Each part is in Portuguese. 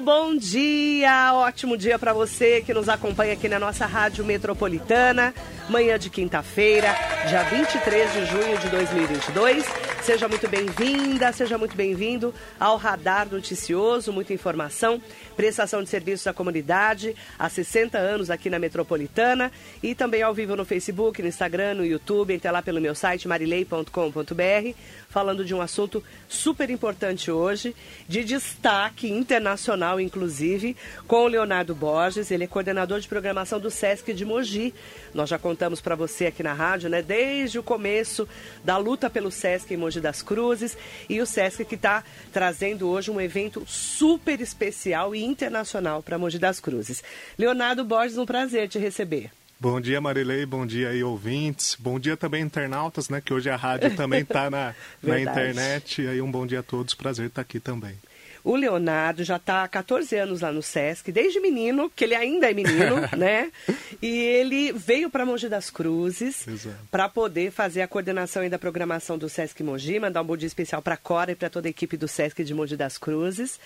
Bom dia, ótimo dia para você que nos acompanha aqui na nossa Rádio Metropolitana. Manhã de quinta-feira, dia 23 de junho de 2022. Seja muito bem-vinda, seja muito bem-vindo ao Radar Noticioso, muita informação, prestação de serviços à comunidade, há 60 anos aqui na Metropolitana e também ao vivo no Facebook, no Instagram, no YouTube, entre lá pelo meu site marilei.com.br, falando de um assunto super importante hoje, de destaque internacional, inclusive, com o Leonardo Borges, ele é coordenador de programação do SESC de Mogi. Nós já contamos para você aqui na rádio, né, desde o começo da luta pelo SESC em Mogi das Cruzes e o SESC que está trazendo hoje um evento super especial e internacional para Mogi das Cruzes. Leonardo Borges, um prazer te receber. Bom dia, Marilei. Bom dia aí, ouvintes. Bom dia também, internautas, né? Que hoje a rádio também está na, na internet. E aí, um bom dia a todos. Prazer estar aqui também. O Leonardo já está há 14 anos lá no SESC, desde menino, que ele ainda é menino, né? E ele veio para Mogi das Cruzes para poder fazer a coordenação da programação do SESC Mogi, mandar um bom dia especial para a Cora e para toda a equipe do SESC de Mogi das Cruzes.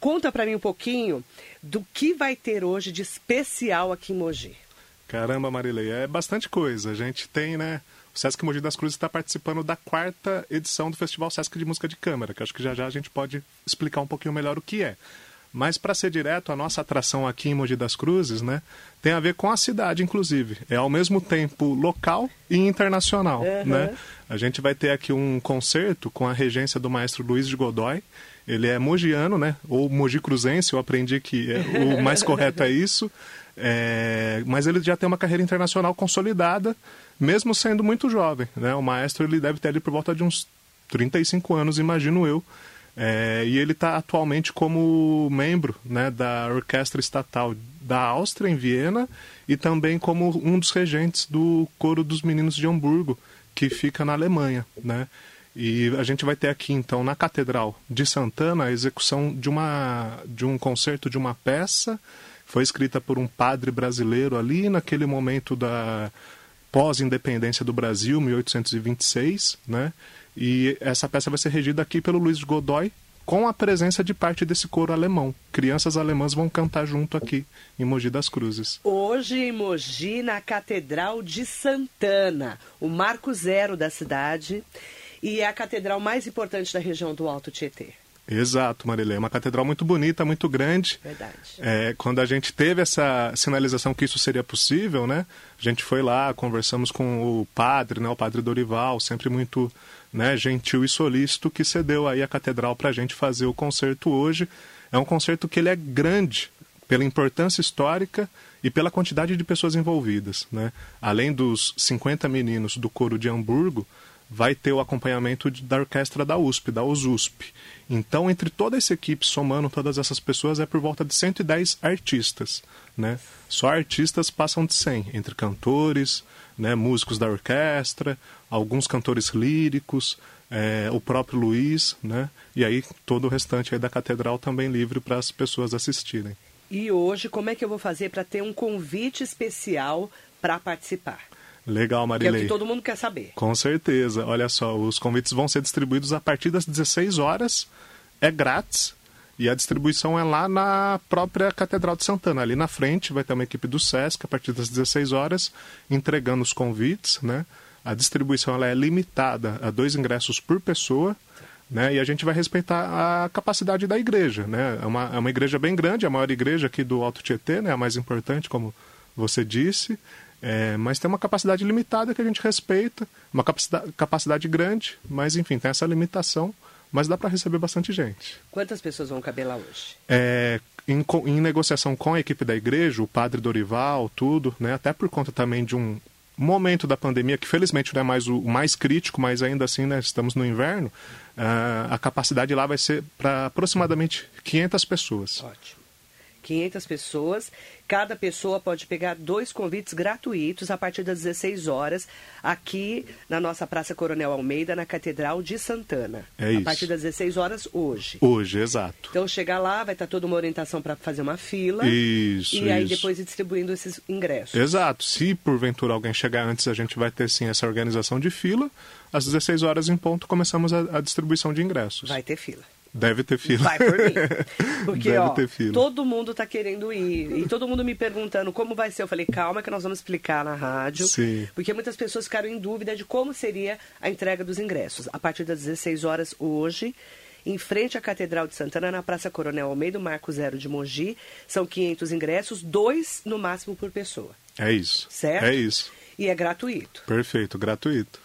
Conta para mim um pouquinho do que vai ter hoje de especial aqui em Mogi. Caramba, Marilei, é bastante coisa. A gente tem, né? O Sesc Mogi das Cruzes está participando da quarta edição do Festival Sesc de Música de Câmara, que acho que já já a gente pode explicar um pouquinho melhor o que é. Mas para ser direto, a nossa atração aqui em Mogi das Cruzes, né, tem a ver com a cidade, inclusive. É ao mesmo tempo local e internacional, uhum. né? A gente vai ter aqui um concerto com a regência do maestro Luiz de Godoy. Ele é mogiano, né? Ou mogi cruzense, eu aprendi que é, o mais correto é isso. É, mas ele já tem uma carreira internacional consolidada, mesmo sendo muito jovem. Né? O maestro ele deve ter ali por volta de uns 35 anos, imagino eu. É, e ele está atualmente como membro né, da Orquestra Estatal da Áustria, em Viena, e também como um dos regentes do Coro dos Meninos de Hamburgo, que fica na Alemanha. Né? E a gente vai ter aqui, então, na Catedral de Santana, a execução de, uma, de um concerto de uma peça foi escrita por um padre brasileiro ali naquele momento da pós-independência do Brasil, 1826, né? E essa peça vai ser regida aqui pelo Luiz Godoy, com a presença de parte desse coro alemão. Crianças alemãs vão cantar junto aqui em Mogi das Cruzes. Hoje em Mogi, na Catedral de Santana, o marco zero da cidade e é a catedral mais importante da região do Alto Tietê. Exato, Marilê. É uma catedral muito bonita, muito grande. Verdade. É, quando a gente teve essa sinalização que isso seria possível, né? A gente foi lá, conversamos com o padre, né? O padre Dorival, sempre muito né, gentil e solícito, que cedeu aí a catedral para a gente fazer o concerto hoje. É um concerto que ele é grande pela importância histórica e pela quantidade de pessoas envolvidas, né? Além dos 50 meninos do coro de Hamburgo, vai ter o acompanhamento da orquestra da USP, da USUSP. Então, entre toda essa equipe, somando todas essas pessoas, é por volta de 110 artistas. Né? Só artistas passam de 100, entre cantores, né, músicos da orquestra, alguns cantores líricos, é, o próprio Luiz, né? e aí todo o restante aí da catedral também livre para as pessoas assistirem. E hoje, como é que eu vou fazer para ter um convite especial para participar? Legal, Marilei. Que é o que todo mundo quer saber. Com certeza. Olha só, os convites vão ser distribuídos a partir das 16 horas. É grátis. E a distribuição é lá na própria Catedral de Santana. Ali na frente vai ter uma equipe do SESC a partir das 16 horas entregando os convites, né? A distribuição ela é limitada a dois ingressos por pessoa. Né? E a gente vai respeitar a capacidade da igreja, né? É uma, é uma igreja bem grande, a maior igreja aqui do Alto Tietê, né? A mais importante, como você disse. É, mas tem uma capacidade limitada que a gente respeita, uma capacidade, capacidade grande, mas enfim, tem essa limitação, mas dá para receber bastante gente. Quantas pessoas vão caber lá hoje? É, em, em, negociação com a equipe da igreja, o padre Dorival, tudo, né, até por conta também de um momento da pandemia, que felizmente não é mais o mais crítico, mas ainda assim né, estamos no inverno, uh, a capacidade lá vai ser para aproximadamente 500 pessoas. Ótimo. 500 pessoas. Cada pessoa pode pegar dois convites gratuitos a partir das 16 horas aqui na nossa Praça Coronel Almeida, na Catedral de Santana. É isso. A partir das 16 horas hoje. Hoje, exato. Então chegar lá, vai estar toda uma orientação para fazer uma fila. Isso. E aí isso. depois ir distribuindo esses ingressos. Exato. Se porventura alguém chegar antes, a gente vai ter sim essa organização de fila. Às 16 horas em ponto começamos a, a distribuição de ingressos. Vai ter fila. Deve ter fila. Vai por mim. Porque, Deve ó, ter fila. todo mundo tá querendo ir. E todo mundo me perguntando como vai ser. Eu falei, calma que nós vamos explicar na rádio. Sim. Porque muitas pessoas ficaram em dúvida de como seria a entrega dos ingressos. A partir das 16 horas hoje, em frente à Catedral de Santana, na Praça Coronel Almeida, Marco Zero de Mogi, são 500 ingressos, dois no máximo por pessoa. É isso. Certo? É isso. E é gratuito. Perfeito, gratuito.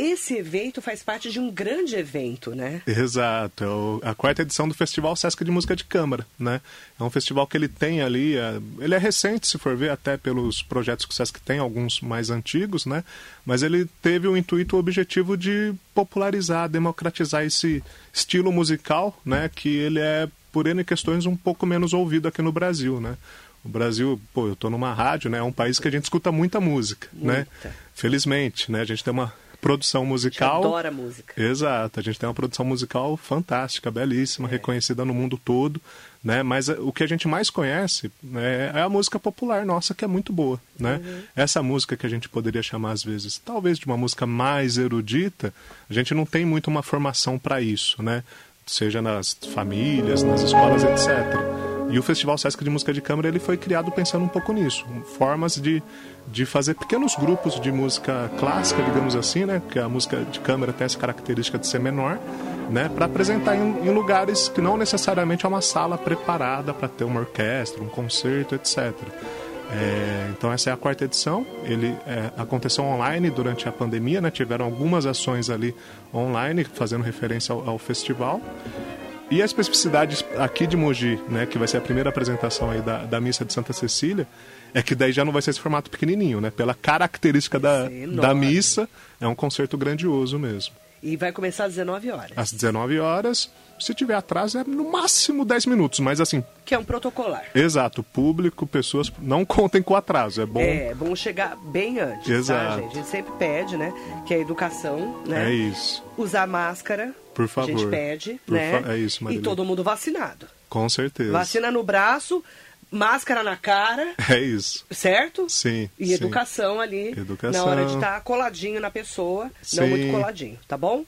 Esse evento faz parte de um grande evento, né? Exato, é a quarta edição do Festival Sesc de Música de Câmara, né? É um festival que ele tem ali, é- ele é recente, se for ver, até pelos projetos que o Sesc tem, alguns mais antigos, né? Mas ele teve o intuito, o objetivo de popularizar, democratizar esse estilo musical, né? Que ele é, por N questões, um pouco menos ouvido aqui no Brasil, né? O Brasil, pô, eu tô numa rádio, né? É um país que a gente escuta muita música, né? Muita. Felizmente, né? A gente tem uma produção A gente musical... adora música. Exato, a gente tem uma produção musical fantástica, belíssima, reconhecida no mundo todo, né? Mas eh, o que a gente mais conhece né, é a música popular nossa, que é muito boa, né? Essa música que a gente poderia chamar às vezes, talvez de uma música mais erudita, a gente não tem muito uma formação para isso, né? Seja nas famílias, nas escolas, etc. E o Festival Sesc de Música de Câmara ele foi criado pensando um pouco nisso, formas de, de fazer pequenos grupos de música clássica, digamos assim, né? Porque a música de câmara tem essa característica de ser menor, né? Para apresentar em, em lugares que não necessariamente é uma sala preparada para ter uma orquestra, um concerto, etc. É, então essa é a quarta edição. Ele é, aconteceu online durante a pandemia, né? Tiveram algumas ações ali online fazendo referência ao, ao festival. E a especificidade aqui de Mogi, né, que vai ser a primeira apresentação aí da, da missa de Santa Cecília, é que daí já não vai ser esse formato pequenininho, né? Pela característica da, da missa, é um concerto grandioso mesmo. E vai começar às 19 horas. Às 19 horas, se tiver atraso, é no máximo 10 minutos, mas assim, Que é um protocolar. exato, público, pessoas, não contem com atraso, é bom. É, bom chegar bem antes, Exato. tá, gente? A gente sempre pede, né? Que é a educação, né? É isso. Usar máscara. Por A gente favor. pede, Por né? fa- é isso, E Marília. todo mundo vacinado. Com certeza. Vacina no braço, máscara na cara, É isso. certo? Sim. E sim. educação ali Educação. na hora de estar coladinho na pessoa, não Sim. muito coladinho, tá bom?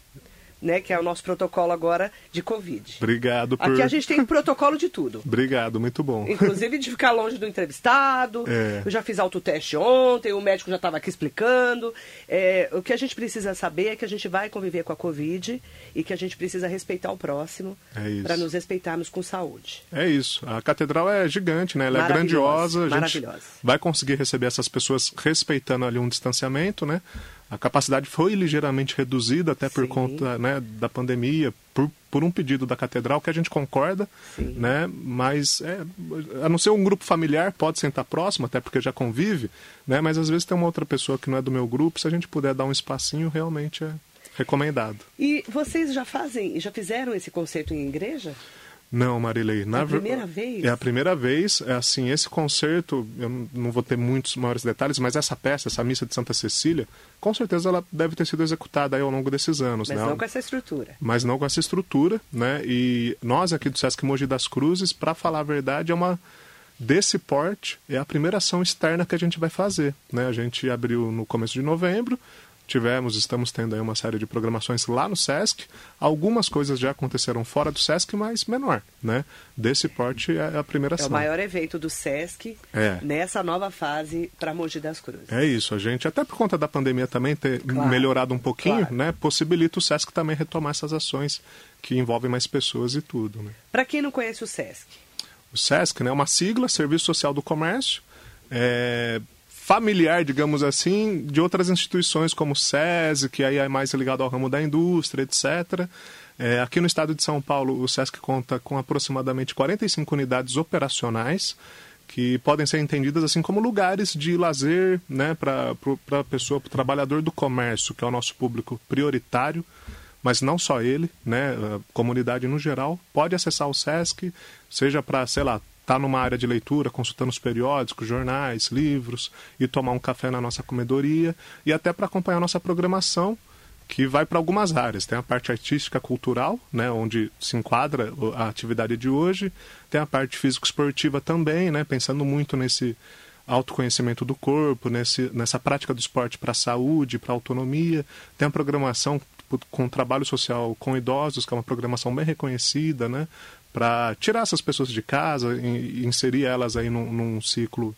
Né? Que é o nosso protocolo agora de Covid. Obrigado por. Aqui a gente tem protocolo de tudo. Obrigado, muito bom. Inclusive de ficar longe do entrevistado. É. Eu já fiz autoteste ontem, o médico já estava aqui explicando. É, o que a gente precisa saber é que a gente vai conviver com a Covid e que a gente precisa respeitar o próximo É para nos respeitarmos com saúde. É isso. A catedral é gigante, né? Ela é grandiosa. A gente maravilhosa. vai conseguir receber essas pessoas respeitando ali um distanciamento, né? A capacidade foi ligeiramente reduzida até por Sim. conta né, da pandemia, por, por um pedido da catedral que a gente concorda, Sim. né? Mas é, a não ser um grupo familiar pode sentar próximo, até porque já convive, né? Mas às vezes tem uma outra pessoa que não é do meu grupo, se a gente puder dar um espacinho, realmente é recomendado. E vocês já fazem, já fizeram esse concerto em igreja? Não, Marilei. Na É a primeira vez? É a primeira vez. É assim, esse concerto, eu não- não vou ter muitos maiores detalhes, mas essa peça, essa missa de Santa Cecília, com certeza ela deve ter sido executada aí ao longo desses anos, Mas né? não com essa estrutura. Mas não com essa estrutura, né? E nós aqui do Sesc Mogi das Cruzes, para falar a verdade, é uma desse porte, é a primeira ação externa que a gente vai fazer, né? A gente abriu no começo de novembro, tivemos, estamos tendo aí uma série de programações lá no Sesc. Algumas coisas já aconteceram fora do Sesc, mas menor, né? Desse porte é a primeira É ação. o maior evento do SESC É. nessa nova fase para Mogi das Cruzes. É isso, a gente, até por conta da pandemia também ter Claro, melhorado um pouquinho, claro. né? Possibilita o Sesc também retomar essas ações que envolvem mais pessoas e tudo, né? Para quem não conhece o SESC, O SESC né, é uma sigla, Serviço Social do Comércio, é, familiar, digamos assim, de outras instituições como o SESI, que aí é mais ligado ao ramo da indústria, etc. É, aqui no estado de São Paulo, o SESC conta com aproximadamente 45 unidades operacionais, que podem ser entendidas assim como lugares de lazer né, para a pessoa, para o trabalhador do comércio, que é o nosso público prioritário mas não só ele, né, a comunidade no geral, pode acessar o SESC, seja para, sei lá, estar tá numa área de leitura, consultando os periódicos, jornais, livros, e tomar um café na nossa comedoria, e até para acompanhar a nossa programação, que vai para algumas áreas. Tem a parte artística cultural, né, onde se enquadra a atividade de hoje, tem a parte físico-esportiva também, né, pensando muito nesse autoconhecimento do corpo, nesse, nessa prática do esporte para a saúde, para a autonomia. Tem a programação com trabalho social com idosos, que é uma programação bem reconhecida, né? Para tirar essas pessoas de casa e inserir elas aí num, num ciclo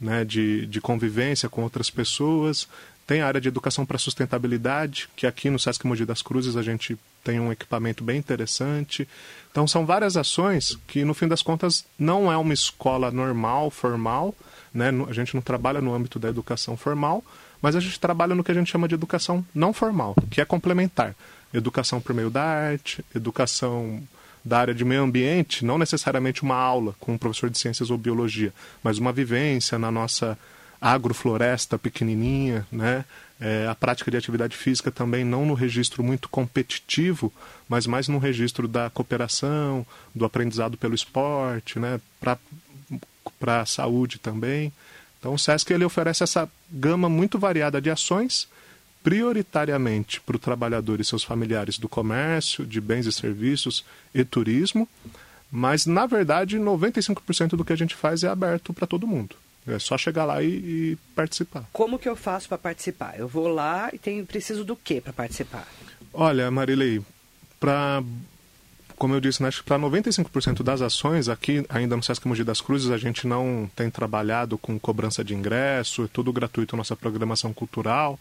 né, de, de convivência com outras pessoas. Tem a área de educação para sustentabilidade, que aqui no Sesc Mogi das Cruzes a gente tem um equipamento bem interessante. Então são várias ações que no fim das contas não é uma escola normal, formal, né? A gente não trabalha no âmbito da educação formal, mas a gente trabalha no que a gente chama de educação não formal, que é complementar. Educação por meio da arte, educação da área de meio ambiente, não necessariamente uma aula com um professor de ciências ou biologia, mas uma vivência na nossa agrofloresta pequenininha, né? É, a prática de atividade física também não no registro muito competitivo, mas mais no registro da cooperação, do aprendizado pelo esporte, né? Para a saúde também. Então o SESC ele oferece essa gama muito variada de ações, prioritariamente para o trabalhador e seus familiares do comércio, de bens e serviços e turismo, mas na verdade 95% do que a gente faz é aberto para todo mundo. É só chegar lá e, e participar. Como que eu faço para participar? Eu vou lá e tenho, preciso do que para participar? Olha, Marilei, para como eu disse, né, para 95% das ações, aqui ainda no Sesc Mogi das Cruzes, a gente não tem trabalhado com cobrança de ingresso, é tudo gratuito nossa programação cultural.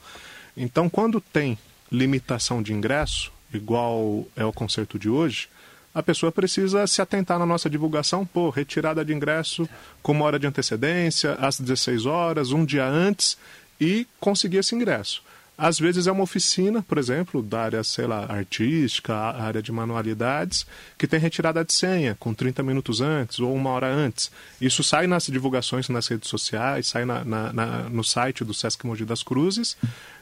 Então, quando tem limitação de ingresso, igual é o concerto de hoje, a pessoa precisa se atentar na nossa divulgação, pô, retirada de ingresso com uma hora de antecedência, às 16 horas, um dia antes, e conseguir esse ingresso. Às vezes é uma oficina, por exemplo, da área, sei lá, artística, área de manualidades, que tem retirada de senha com 30 minutos antes ou uma hora antes. Isso sai nas divulgações nas redes sociais, sai na, na, na, no site do Sesc Mogi das Cruzes.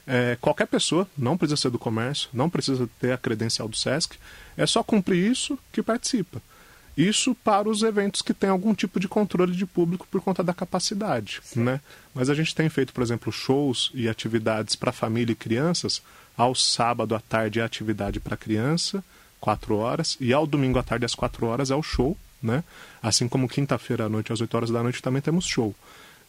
É, qualquer pessoa, não precisa ser do comércio, não precisa ter a credencial do Sesc, é só cumprir isso que participa. Isso para os eventos que têm algum tipo de controle de público por conta da capacidade, né? Mas a gente tem feito, por exemplo, shows e atividades para família e crianças. Ao sábado à tarde é atividade para criança, 4 horas, e ao domingo à tarde às 4 horas é o show, né? Assim como quinta-feira à noite às 8 horas da noite também temos show.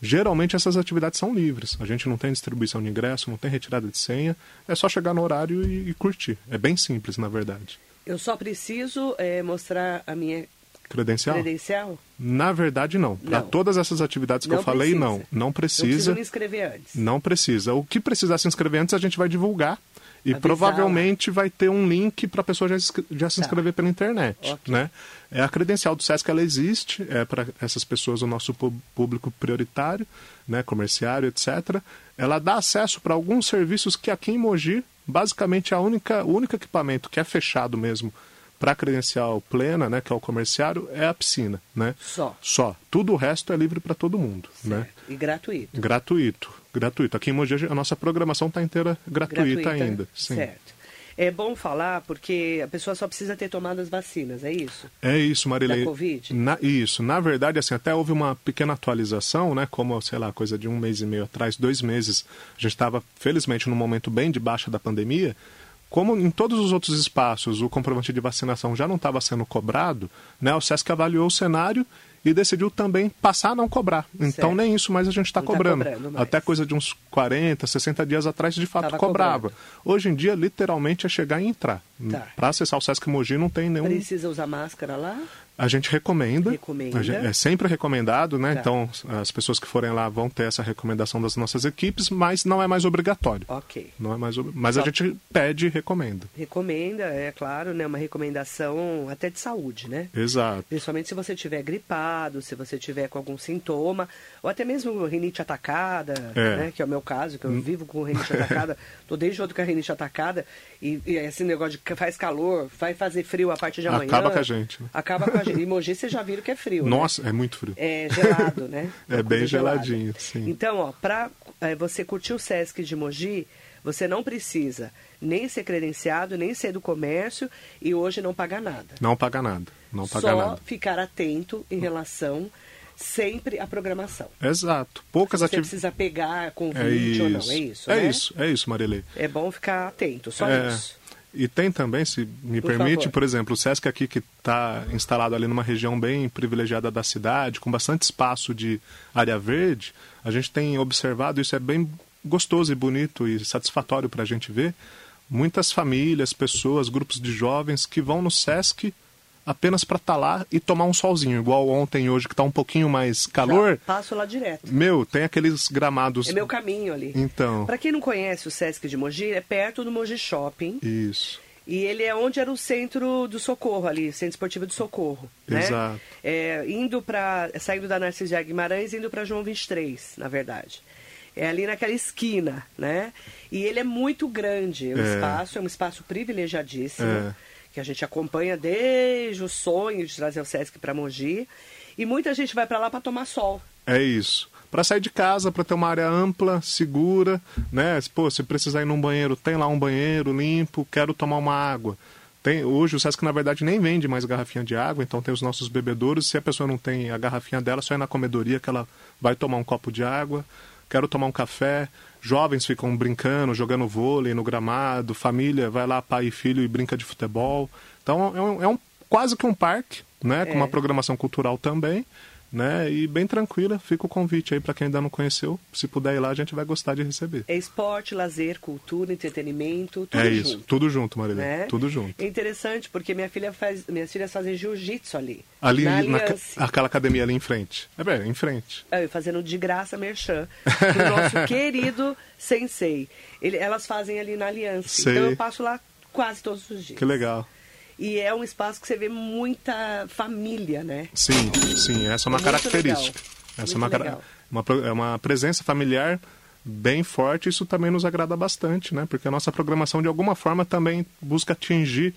Geralmente essas atividades são livres. A gente não tem distribuição de ingresso, não tem retirada de senha. É só chegar no horário e, e curtir. É bem simples, na verdade. Eu só preciso é, mostrar a minha credencial? Credencial? Na verdade, não. Para todas essas atividades que não eu falei, precisa. não. Não precisa. Não me inscrever antes. Não precisa. O que precisar se inscrever antes, a gente vai divulgar. E Avisar provavelmente vai ter um link para a pessoa já, já se tá. inscrever pela internet. Okay. Né? É, a credencial do SESC ela existe, é para essas pessoas, o nosso público prioritário, né, comerciário, etc. Ela dá acesso para alguns serviços que aqui em Mogi, basicamente a única, o único equipamento que é fechado mesmo para credencial plena, né, que é o comerciário, é a piscina, né? Só. Só. Tudo o resto é livre para todo mundo, né? certo. né? E gratuito. Gratuito, gratuito. Aqui em Mogi a nossa programação está inteira gratuita, gratuita, ainda. Sim. Certo. É bom falar porque a pessoa só precisa ter tomado as vacinas, é isso? É isso, Marilei. Da Covid? Na, isso. Na verdade, assim, até houve uma pequena atualização, né? Como, sei lá, coisa de um mês e meio atrás, dois meses. A gente estava, felizmente, num momento bem de baixa da pandemia. Como em todos os outros espaços o comprovante de vacinação já não estava sendo cobrado, né, o SESC avaliou o cenário e decidiu também passar a não cobrar. Então certo. nem isso mais a gente está tá cobrando. Tá cobrando Até coisa de uns 40, 60 dias atrás, de fato, Tava cobrava. Cobrando. Hoje em dia, literalmente, é chegar e entrar. Tá. Para acessar o Sesc Mogi não tem nenhum... Precisa usar máscara lá? A gente recomenda. Recomenda. Gente, é sempre recomendado, né? Tá. Então, as pessoas que forem lá vão ter essa recomendação das nossas equipes, mas não é mais obrigatório. Ok. Não é mais Mas Só... a gente pede e recomenda. Recomenda, é claro, né? Uma recomendação até de saúde, né? Exato. Principalmente se você tiver gripado, se você tiver com algum sintoma, ou até mesmo rinite atacada, é. né? Que é o meu caso, que eu hum. vivo com rinite atacada. Tô desde outro com a rinite atacada. E, e, esse negócio de faz calor, vai fazer frio a partir de amanhã. Acaba com a gente. Né? Acaba com a gente. E Mogi vocês já viram que é frio. Né? Nossa, né? é muito frio. É gelado, né? é bem geladinho, sim. Então, ó, para é, você curtir o Sesc de Mogi, você não precisa nem ser credenciado, nem ser do comércio e hoje não pagar nada. Não pagar nada. Não pagar Só nada. ficar atento em relação sempre à programação. Exato. Poucas atividades. Você precisa pegar convite é ou não, é isso? É né? isso, é isso, Marilei. É bom ficar atento, só é... isso. E tem também, se me por permite, favor. por exemplo, o Sesc aqui que está instalado ali numa região bem privilegiada da cidade, com bastante espaço de área verde, a gente tem observado, isso é bem gostoso e bonito e satisfatório para a gente ver, muitas famílias, pessoas, grupos de jovens que vão no Sesc apenas para estar tá lá e tomar um solzinho, igual ontem hoje que está um pouquinho mais calor. Já passo lá direto. Meu, tem aqueles gramados. É meu caminho ali. Então. Para quem não conhece o Sesc de Mogi, é perto do Mogi Shopping. Isso. E ele é onde era o centro do Socorro ali, Centro Esportivo do Socorro. Né? Exato. É, indo para saindo da Narciso de Guimarães, indo para João 23, na verdade. É ali naquela esquina, né? E ele é muito grande. O é. espaço é um espaço privilegiadíssimo. É que a gente acompanha desde o sonho de trazer o Sesc para Mogi. E muita gente vai para lá para tomar sol. É isso. Para sair de casa, para ter uma área ampla, segura, né? Pô, se precisar ir num banheiro, tem lá um banheiro limpo, quero tomar uma água. Tem, hoje o Sesc, na verdade, nem vende mais garrafinha de água, então tem os nossos bebedouros. Se a pessoa não tem a garrafinha dela, só é na comedoria que ela vai tomar um copo de água. Quero tomar um café jovens ficam brincando, jogando vôlei no gramado, família vai lá, pai e filho, e brinca de futebol. Então é um, é um quase que um parque, né? É. Com uma programação cultural também né? E bem tranquila, fica o convite aí para quem ainda não conheceu. Se puder ir lá, a gente vai gostar de receber. É esporte, lazer, cultura, entretenimento, tudo é junto. isso, tudo junto, Marilene, né? tudo junto. É interessante porque minha filha faz, minhas filhas fazem jiu-jitsu ali. Ali na, na aquela academia ali em frente. É bem, em frente. É, fazendo de graça merchan pro nosso querido sensei. Ele, elas fazem ali na Aliança. Sei. Então eu passo lá quase todos os dias. Que legal. E é um espaço que você vê muita família, né? Sim, sim, essa é uma Muito característica. Essa Muito é uma, uma, é uma presença familiar bem forte, isso também nos agrada bastante, né? Porque a nossa programação de alguma forma também busca atingir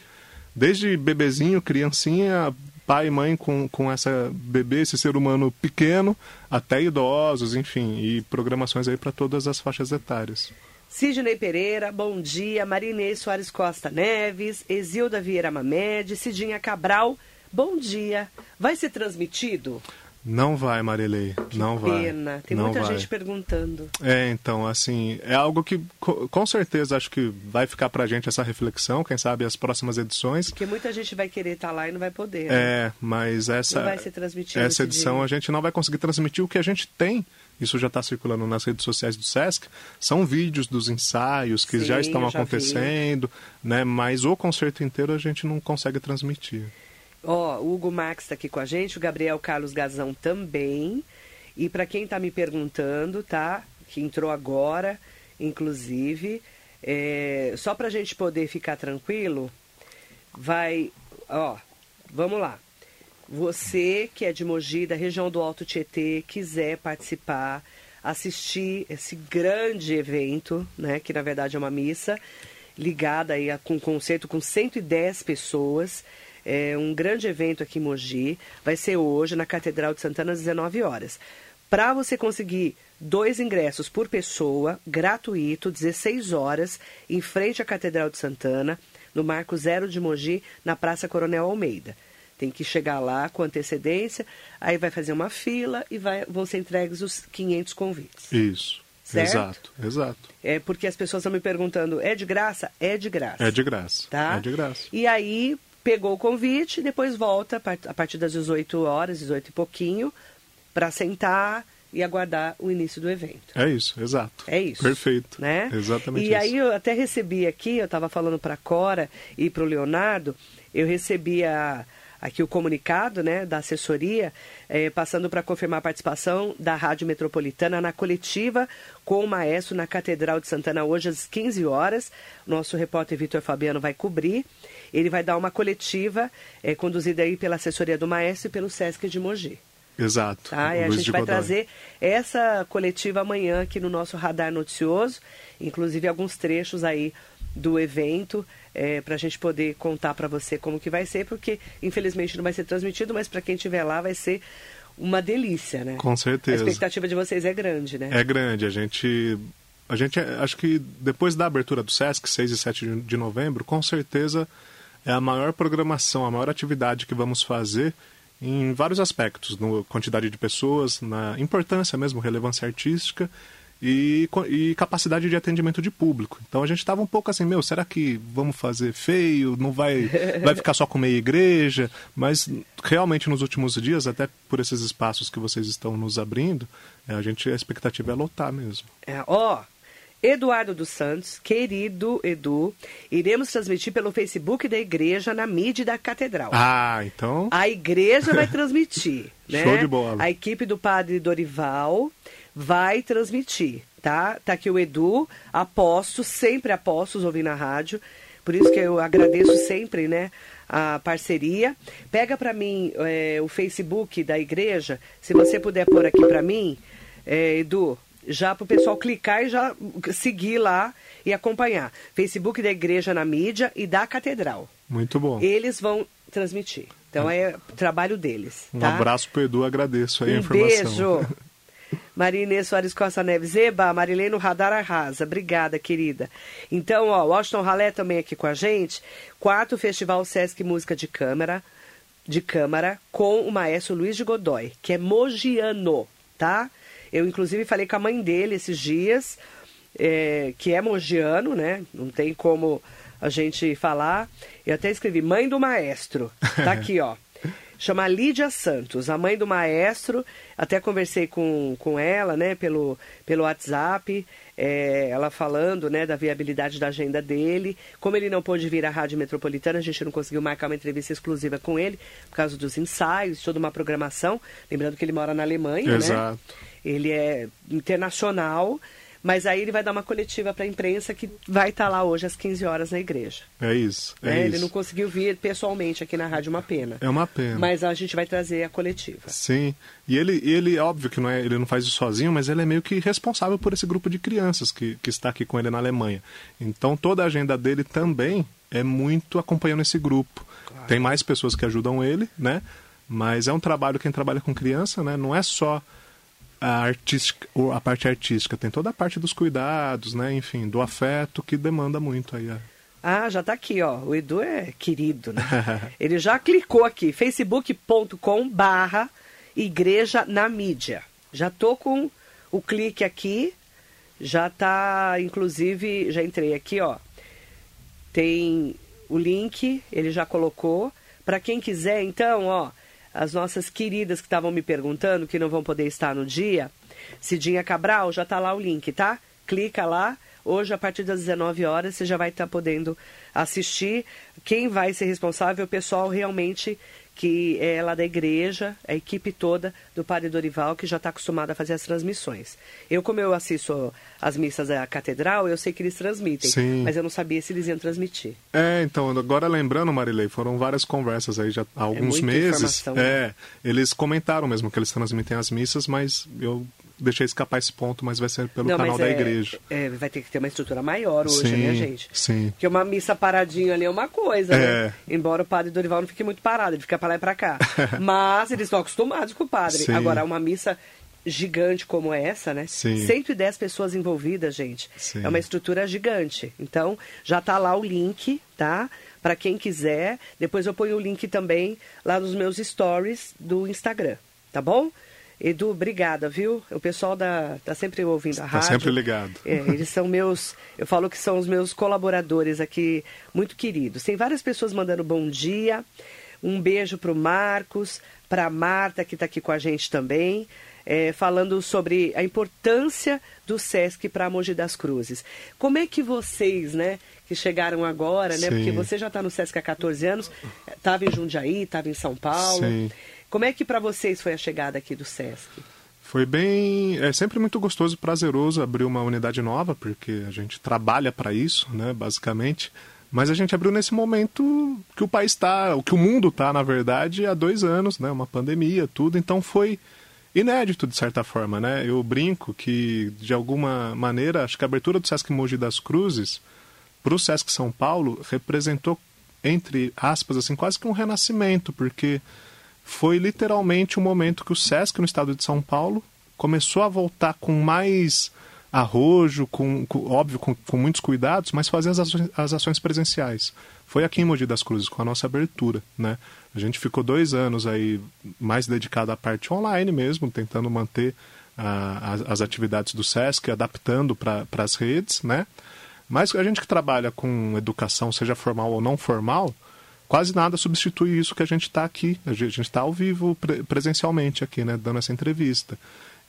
desde bebezinho, criancinha, pai e mãe com, com essa bebê, esse ser humano pequeno, até idosos, enfim, e programações aí para todas as faixas etárias. Sidney Pereira, bom dia. Marinês Soares Costa Neves, Exilda Vieira Mamed, Cidinha Cabral, bom dia. Vai ser transmitido? Não vai, Marilei. Não pena. vai. pena. Tem não muita vai. gente perguntando. É, então, assim, é algo que com certeza acho que vai ficar pra gente essa reflexão, quem sabe as próximas edições. Porque muita gente vai querer estar tá lá e não vai poder. Né? É, mas essa essa edição dia. a gente não vai conseguir transmitir o que a gente tem isso já está circulando nas redes sociais do SESC, são vídeos dos ensaios que Sim, já estão já acontecendo, vi. né? mas o concerto inteiro a gente não consegue transmitir. Ó, oh, o Hugo Max está aqui com a gente, o Gabriel Carlos Gazão também. E para quem está me perguntando, tá? Que entrou agora, inclusive, é, só para a gente poder ficar tranquilo, vai, ó, vamos lá. Você que é de Mogi, da região do Alto Tietê, quiser participar, assistir esse grande evento, né, que na verdade é uma missa, ligada aí a, com um concerto com 110 pessoas, é um grande evento aqui em Mogi, vai ser hoje na Catedral de Santana às 19 horas. Para você conseguir dois ingressos por pessoa, gratuito, 16 horas, em frente à Catedral de Santana, no Marco Zero de Mogi, na Praça Coronel Almeida. Tem que chegar lá com antecedência, aí vai fazer uma fila e vai, vão ser entregues os 500 convites. Isso. Certo? Exato, exato. É porque as pessoas estão me perguntando, é de graça? É de graça. É de graça. Tá? É de graça. E aí pegou o convite, depois volta a partir das 18 horas, 18 e pouquinho, para sentar e aguardar o início do evento. É isso, exato. É isso. Perfeito. Né? Exatamente e isso. aí eu até recebi aqui, eu estava falando para a Cora e para o Leonardo, eu recebi a, aqui o comunicado né, da assessoria, é, passando para confirmar a participação da Rádio Metropolitana na coletiva com o maestro na Catedral de Santana hoje às 15 horas. Nosso repórter Vitor Fabiano vai cobrir. Ele vai dar uma coletiva é, conduzida aí pela assessoria do maestro e pelo Sesc de Mogi. Exato. Tá? E a gente vai Godoy. trazer essa coletiva amanhã aqui no nosso radar noticioso, inclusive alguns trechos aí do evento é, para a gente poder contar para você como que vai ser, porque infelizmente não vai ser transmitido, mas para quem estiver lá vai ser uma delícia, né? Com certeza. A expectativa de vocês é grande, né? É grande. A gente, a gente acho que depois da abertura do SESC, 6 e 7 de novembro, com certeza é a maior programação, a maior atividade que vamos fazer em vários aspectos, na quantidade de pessoas, na importância mesmo, relevância artística e, e capacidade de atendimento de público. Então a gente estava um pouco assim, meu, será que vamos fazer feio? Não vai, vai ficar só com meia igreja? Mas realmente nos últimos dias, até por esses espaços que vocês estão nos abrindo, a gente a expectativa é lotar mesmo. É, ó, Eduardo dos Santos, querido Edu, iremos transmitir pelo Facebook da igreja na mídia da catedral. Ah, então. A igreja vai transmitir, né? Show de bola. A equipe do padre Dorival vai transmitir, tá? Tá aqui o Edu, aposto, sempre apostos ouvindo a rádio. Por isso que eu agradeço sempre, né? A parceria. Pega para mim é, o Facebook da igreja, se você puder pôr aqui para mim, é, Edu, já para o pessoal clicar e já seguir lá e acompanhar. Facebook da Igreja na Mídia e da Catedral. Muito bom. Eles vão transmitir. Então é trabalho deles. Um tá? abraço pro Edu, agradeço aí um a informação. beijo. Maria Inês Soares Costa Neves. Eba, Marilene Radar Arrasa. Obrigada, querida. Então, ó, Washington Ralé também aqui com a gente. Quarto Festival Sesc Música de Câmara, de Câmara, com o maestro Luiz de Godoy, que é mogiano, tá? Eu, inclusive, falei com a mãe dele esses dias, é, que é mogiano, né? Não tem como a gente falar. Eu até escrevi, mãe do maestro. Tá aqui, ó. Chama Lídia Santos, a mãe do maestro. Até conversei com, com ela, né, pelo, pelo WhatsApp. É, ela falando, né, da viabilidade da agenda dele. Como ele não pôde vir à Rádio Metropolitana, a gente não conseguiu marcar uma entrevista exclusiva com ele, por causa dos ensaios, toda uma programação. Lembrando que ele mora na Alemanha, Exato. né? Ele é internacional, mas aí ele vai dar uma coletiva para a imprensa que vai estar lá hoje às 15 horas na igreja. É isso. É né? isso. Ele não conseguiu vir pessoalmente aqui na rádio, uma pena. É uma pena. Mas a gente vai trazer a coletiva. Sim. E ele, ele óbvio que não é, ele não faz isso sozinho, mas ele é meio que responsável por esse grupo de crianças que, que está aqui com ele na Alemanha. Então toda a agenda dele também é muito acompanhando esse grupo. Claro. Tem mais pessoas que ajudam ele, né? Mas é um trabalho, quem trabalha com criança, né? Não é só a, artística, a parte artística, tem toda a parte dos cuidados, né? Enfim, do afeto que demanda muito aí. Ah, já tá aqui, ó. O Edu é querido, né? Ele já clicou aqui, facebook.com barra igreja na mídia. Já tô com o clique aqui, já tá, inclusive, já entrei aqui, ó. Tem o link, ele já colocou. Para quem quiser, então, ó, as nossas queridas que estavam me perguntando, que não vão poder estar no dia, Cidinha Cabral, já tá lá o link, tá? Clica lá. Hoje, a partir das 19 horas, você já vai estar podendo assistir. Quem vai ser responsável o pessoal realmente que é lá da igreja, a equipe toda do Padre Dorival, que já está acostumada a fazer as transmissões. Eu, como eu assisto as missas da catedral, eu sei que eles transmitem, Sim. mas eu não sabia se eles iam transmitir. É, então, agora lembrando, Marilei, foram várias conversas aí já há alguns É meses. informação, É, né? eles comentaram mesmo que eles transmitem as missas, mas eu deixei escapar esse ponto, mas vai ser pelo não, canal da é- igreja. é, vai ter que ter uma estrutura maior hoje, sim, né, gente? Sim. Porque uma missa paradinha ali é uma coisa, É. né? Embora o padre Dorival não fique muito parado, ele fica pra lá e pra cá. Mas eles estão acostumados com o padre. Sim. Agora, uma missa gigante como essa, né? Sim. 110 pessoas envolvidas, gente. Sim. É uma estrutura gigante. Então, já tá lá o link, tá? Para quem quiser. Depois eu ponho o link também lá nos meus stories do Instagram, tá bom? Edu, obrigada, viu? O pessoal da, tá sempre ouvindo a Tá rádio. sempre ligado. É, eles são meus, eu falo que são os meus colaboradores aqui, muito queridos. Tem várias pessoas mandando bom dia. Um beijo para o Marcos, para a Marta, que está aqui com a gente também, é, falando sobre a importância do SESC para Mogi das Cruzes. Como é que vocês, né, que chegaram agora, né, Sim. porque você já está no SESC há 14 anos, estava em Jundiaí, estava em São Paulo. Sim. Como é que para vocês foi a chegada aqui do SESC? Foi bem. É sempre muito gostoso e prazeroso abrir uma unidade nova, porque a gente trabalha para isso, né, basicamente. Mas a gente abriu nesse momento que o país está, o que o mundo está, na verdade, há dois anos, né, uma pandemia, tudo. Então foi inédito, de certa forma, né? Eu brinco que, de alguma maneira, acho que a abertura do Sesc Mogi das Cruzes para o Sesc São Paulo representou, entre aspas, assim, quase que um renascimento, porque foi literalmente o momento que o Sesc no estado de São Paulo começou a voltar com mais arrojo, com, com- óbvio, com, com muitos cuidados, mas fazer as ações, as ações presenciais. Foi aqui em Mogi das Cruzes, com a nossa abertura, né? A gente ficou dois anos aí mais dedicado à parte online mesmo, tentando manter ah, as, as atividades do Sesc, adaptando para as redes, né? Mas a gente que trabalha com educação, seja formal ou não formal, quase nada substitui isso que a gente está aqui. A gente está ao vivo pre- presencialmente aqui, né, dando essa entrevista.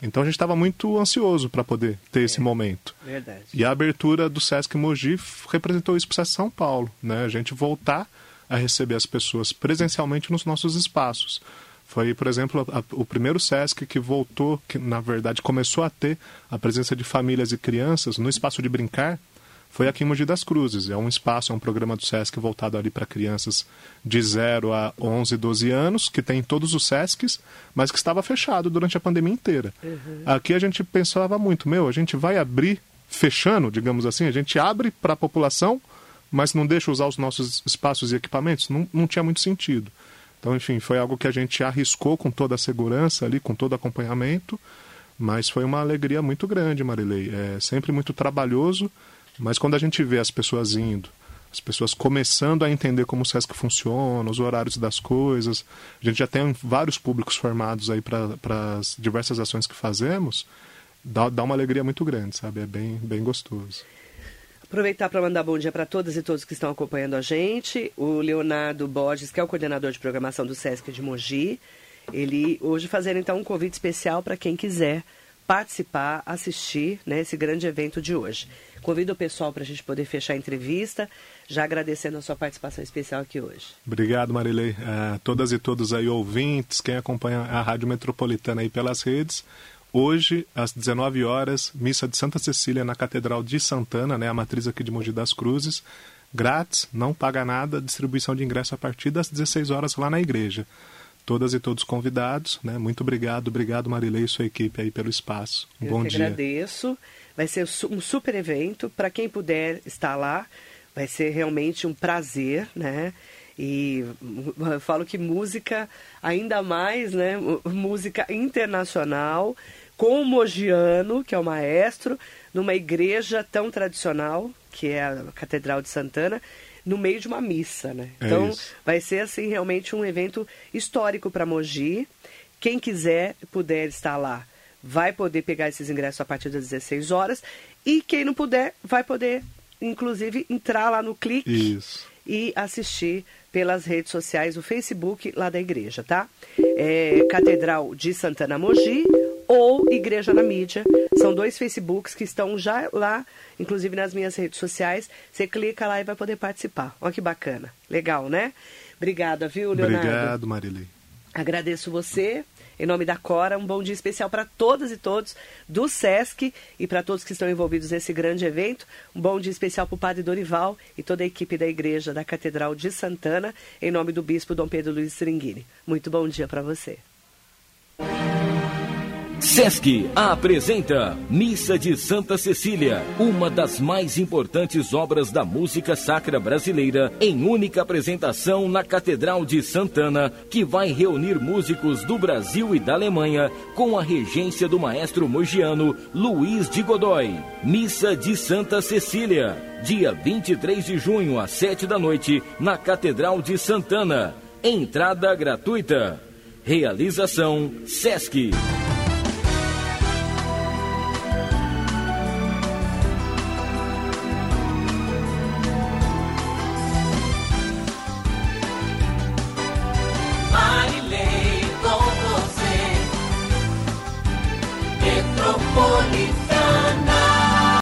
Então a gente estava muito ansioso para poder ter é, esse momento. Verdade. E a abertura do Sesc Mogi representou isso para São Paulo, né? A gente voltar a receber as pessoas presencialmente nos nossos espaços. Foi, por exemplo, a, o primeiro SESC que voltou, que na verdade começou a ter a presença de famílias e crianças no espaço de brincar, foi aqui em Mogi das Cruzes. É um espaço, é um programa do SESC voltado ali para crianças de 0 a 11, 12 anos, que tem todos os SESCs, mas que estava fechado durante a pandemia inteira. Uhum. Aqui a gente pensava muito, meu, a gente vai abrir fechando, digamos assim, a gente abre para a população, mas não deixa usar os nossos espaços e equipamentos? Não, não tinha muito sentido. Então, enfim, foi algo que a gente arriscou com toda a segurança ali, com todo o acompanhamento, mas foi uma alegria muito grande, Marilei. É sempre muito trabalhoso, mas quando a gente vê as pessoas indo, as pessoas começando a entender como o SESC funciona, os horários das coisas, a gente já tem vários públicos formados aí para as diversas ações que fazemos, dá, dá uma alegria muito grande, sabe? É bem, bem gostoso. Aproveitar para mandar bom dia para todas e todos que estão acompanhando a gente. O Leonardo Borges, que é o coordenador de programação do SESC de Mogi, ele hoje fazendo então um convite especial para quem quiser participar, assistir né, esse grande evento de hoje. Convido o pessoal para a gente poder fechar a entrevista, já agradecendo a sua participação especial aqui hoje. Obrigado, Marilei. Uh, todas e todos aí ouvintes, quem acompanha a Rádio Metropolitana aí pelas redes, Hoje, às 19 horas, missa de Santa Cecília na Catedral de Santana, né, a matriz aqui de Mogi das Cruzes, grátis, não paga nada, distribuição de ingresso a partir das 16 horas lá na igreja. Todas e todos convidados, né? Muito obrigado, obrigado Marilei e sua equipe aí pelo espaço. Um Eu bom dia. agradeço. Vai ser um super evento. Para quem puder estar lá, vai ser realmente um prazer, né? E eu falo que música, ainda mais, né? Música internacional, com o Mogiano, que é o maestro, numa igreja tão tradicional, que é a Catedral de Santana, no meio de uma missa, né? É então, isso. vai ser assim realmente um evento histórico para Mogi. Quem quiser puder estar lá, vai poder pegar esses ingressos a partir das 16 horas. E quem não puder, vai poder, inclusive, entrar lá no clique Isso. e assistir pelas redes sociais, o Facebook lá da igreja, tá? É, Catedral de Santana Mogi ou Igreja na Mídia. São dois Facebooks que estão já lá, inclusive nas minhas redes sociais. Você clica lá e vai poder participar. Olha que bacana. Legal, né? Obrigada, viu, Leonardo? Obrigado, Marilei. Agradeço você. Em nome da Cora, um bom dia especial para todas e todos do SESC e para todos que estão envolvidos nesse grande evento. Um bom dia especial para o Padre Dorival e toda a equipe da Igreja da Catedral de Santana, em nome do Bispo Dom Pedro Luiz Seringuini. Muito bom dia para você. Sesc apresenta Missa de Santa Cecília, uma das mais importantes obras da música sacra brasileira, em única apresentação na Catedral de Santana, que vai reunir músicos do Brasil e da Alemanha com a regência do maestro mogiano Luiz de Godoy. Missa de Santa Cecília, dia 23 de junho às 7 da noite, na Catedral de Santana. Entrada gratuita. Realização Sesc.